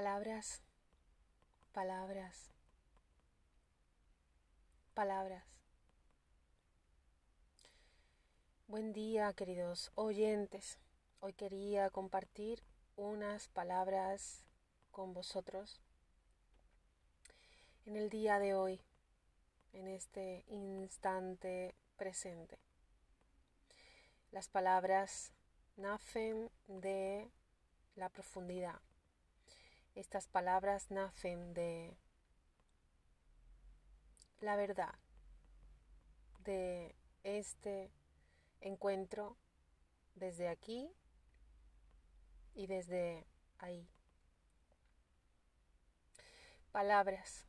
Palabras, palabras, palabras. Buen día, queridos oyentes. Hoy quería compartir unas palabras con vosotros en el día de hoy, en este instante presente. Las palabras nacen de la profundidad estas palabras nacen de la verdad, de este encuentro desde aquí y desde ahí. Palabras,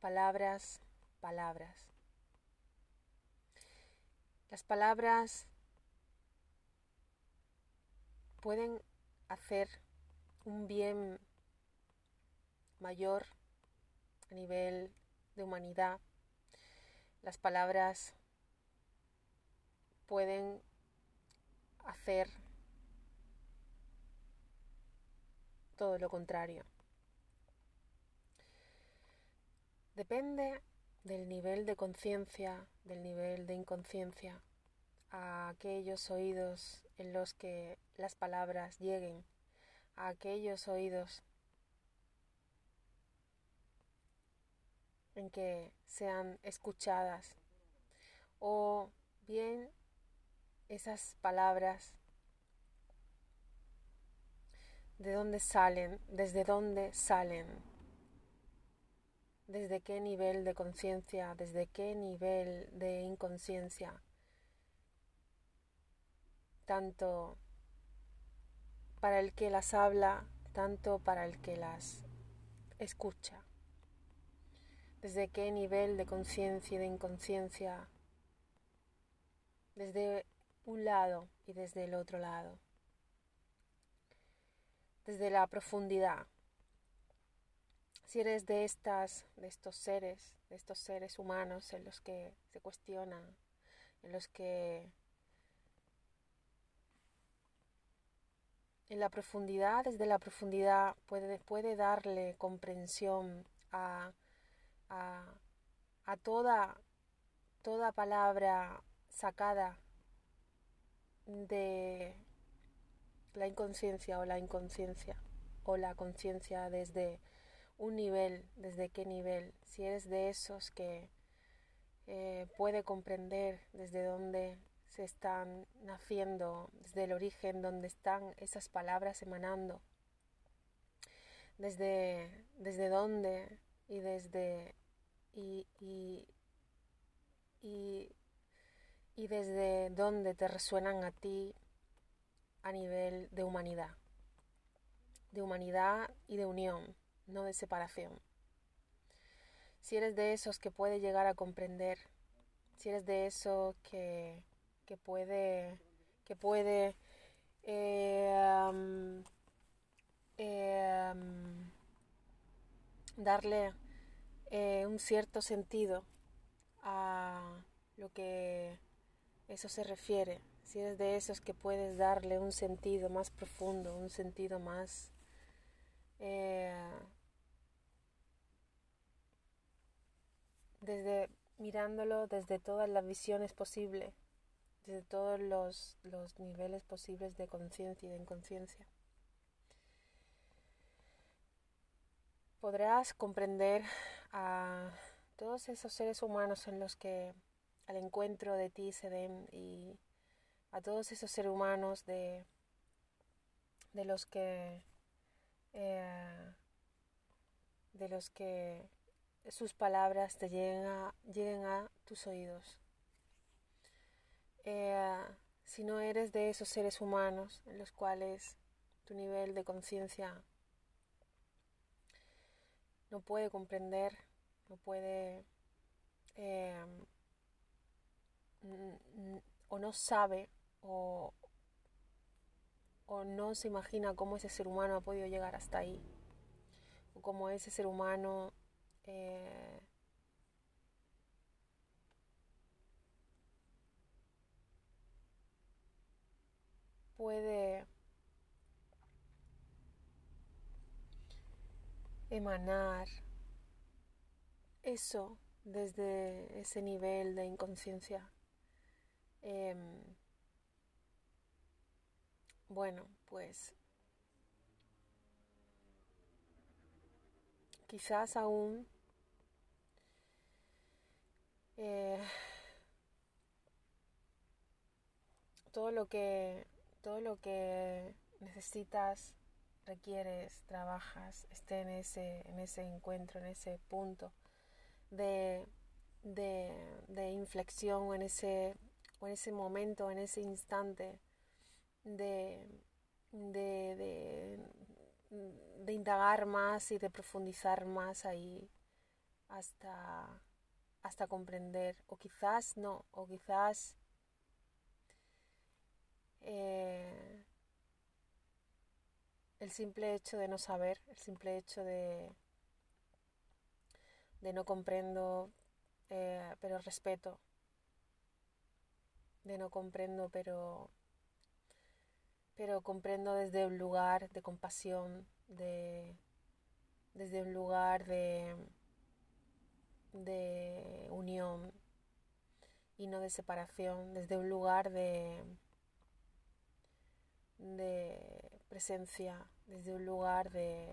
palabras, palabras. Las palabras pueden hacer un bien mayor a nivel de humanidad. Las palabras pueden hacer todo lo contrario. Depende del nivel de conciencia, del nivel de inconsciencia, a aquellos oídos en los que las palabras lleguen, a aquellos oídos en que sean escuchadas. O bien esas palabras de dónde salen, desde dónde salen, desde qué nivel de conciencia, desde qué nivel de inconsciencia, tanto para el que las habla, tanto para el que las escucha desde qué nivel de conciencia y de inconsciencia, desde un lado y desde el otro lado, desde la profundidad. Si eres de estas, de estos seres, de estos seres humanos en los que se cuestionan, en los que en la profundidad, desde la profundidad puede, puede darle comprensión a a, toda, toda palabra sacada de la inconsciencia o la inconsciencia o la conciencia desde un nivel, desde qué nivel, si eres de esos que eh, puede comprender desde dónde se están naciendo, desde el origen donde están esas palabras emanando, desde, desde dónde y desde y, y, y, desde dónde te resuenan a ti a nivel de humanidad, de humanidad y de unión, no de separación. Si eres de esos que puede llegar a comprender, si eres de esos que, que puede, que puede eh, eh, darle eh, un cierto sentido a lo que eso se refiere. Si eres de esos que puedes darle un sentido más profundo, un sentido más eh, desde mirándolo desde todas las visiones posibles, desde todos los, los niveles posibles de conciencia y de inconsciencia. podrás comprender a todos esos seres humanos en los que al encuentro de ti se den y a todos esos seres humanos de, de los que eh, de los que sus palabras te lleguen a, lleguen a tus oídos. Eh, si no eres de esos seres humanos en los cuales tu nivel de conciencia no puede comprender, no puede eh, o no sabe o, o no se imagina cómo ese ser humano ha podido llegar hasta ahí o cómo ese ser humano eh, puede emanar eso desde ese nivel de inconsciencia. Em, bueno, pues quizás aún eh, todo lo que todo lo que necesitas requieres trabajas esté en ese en ese encuentro en ese punto de, de, inflexión o en ese en ese momento en ese instante de, de, de indagar más y de profundizar más ahí hasta hasta comprender. O quizás no o quizás eh, el simple hecho de no saber, el simple hecho de, de no comprendo, eh, pero respeto, de no comprendo, pero, pero comprendo desde un lugar de compasión, de, desde un lugar de, de unión y no de separación, desde un lugar de de presencia, desde un lugar de...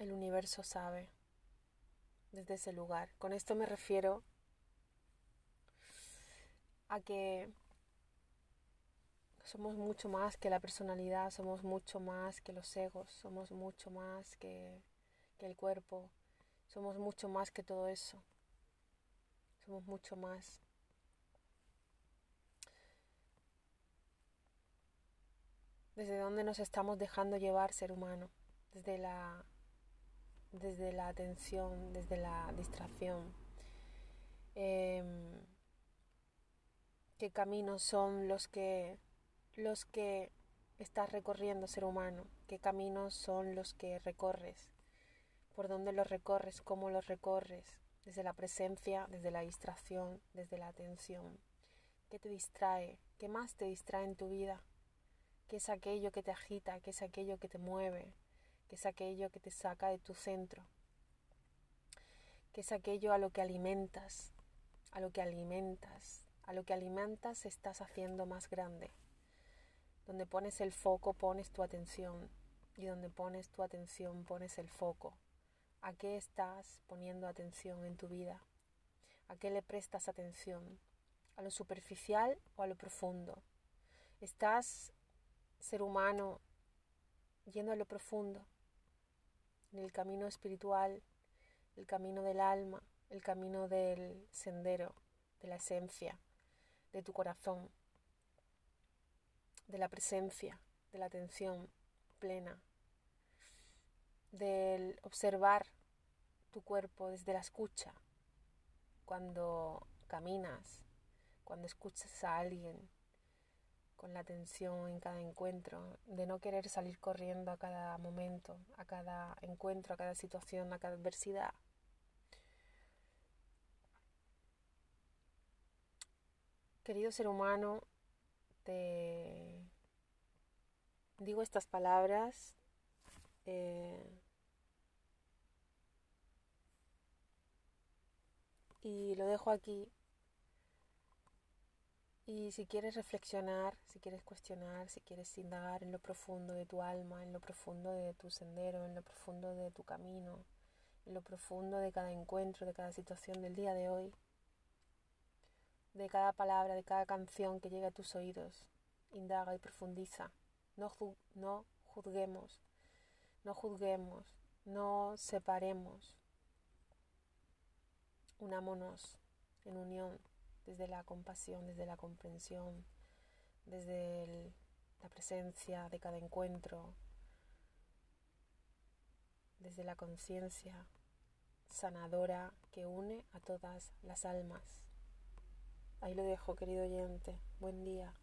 El universo sabe, desde ese lugar. Con esto me refiero a que somos mucho más que la personalidad, somos mucho más que los egos, somos mucho más que, el cuerpo, somos mucho más que todo eso, somos mucho más. desde dónde nos estamos dejando llevar ser humano, desde la, desde la atención, desde la distracción. Em, qué caminos son los que los que estás recorriendo ser humano, qué caminos son los que recorres, por dónde los recorres, cómo los recorres, desde la presencia, desde la distracción, desde la atención. ¿Qué te distrae? ¿Qué más te distrae en tu vida? qué es aquello que te agita, qué es aquello que te mueve, qué es aquello que te saca de tu centro, qué es aquello a lo que alimentas, a lo que alimentas, a lo que alimentas estás haciendo más grande. Donde pones el foco pones tu atención y donde pones tu atención pones el foco. ¿A qué estás poniendo atención en tu vida? ¿A qué le prestas atención? ¿A lo superficial o a lo profundo? ¿Estás ser humano yendo a lo profundo, en el camino espiritual, el camino del alma, el camino del sendero, de la esencia, de tu corazón, de la presencia, de la atención plena, del observar tu cuerpo desde la escucha, cuando caminas, cuando escuchas a alguien, con la atención en cada encuentro, de no querer salir corriendo a cada momento, a cada encuentro, a cada situación, a cada adversidad. Querido ser humano, te digo estas palabras eh, y lo dejo aquí y si quieres reflexionar, si quieres cuestionar, si quieres indagar en lo profundo de tu alma, en lo profundo de tu sendero, en lo profundo de tu camino, en lo profundo de cada encuentro, de cada situación del día de hoy, de cada palabra, de cada canción que llegue a tus oídos, indaga y profundiza. No, no juzguemos, no juzguemos, no separemos. Unámonos en unión desde la compasión, desde la comprensión, desde la presencia de cada encuentro, desde la conciencia sanadora que une a todas las almas. Ahí lo dejo, querido oyente. Buen día.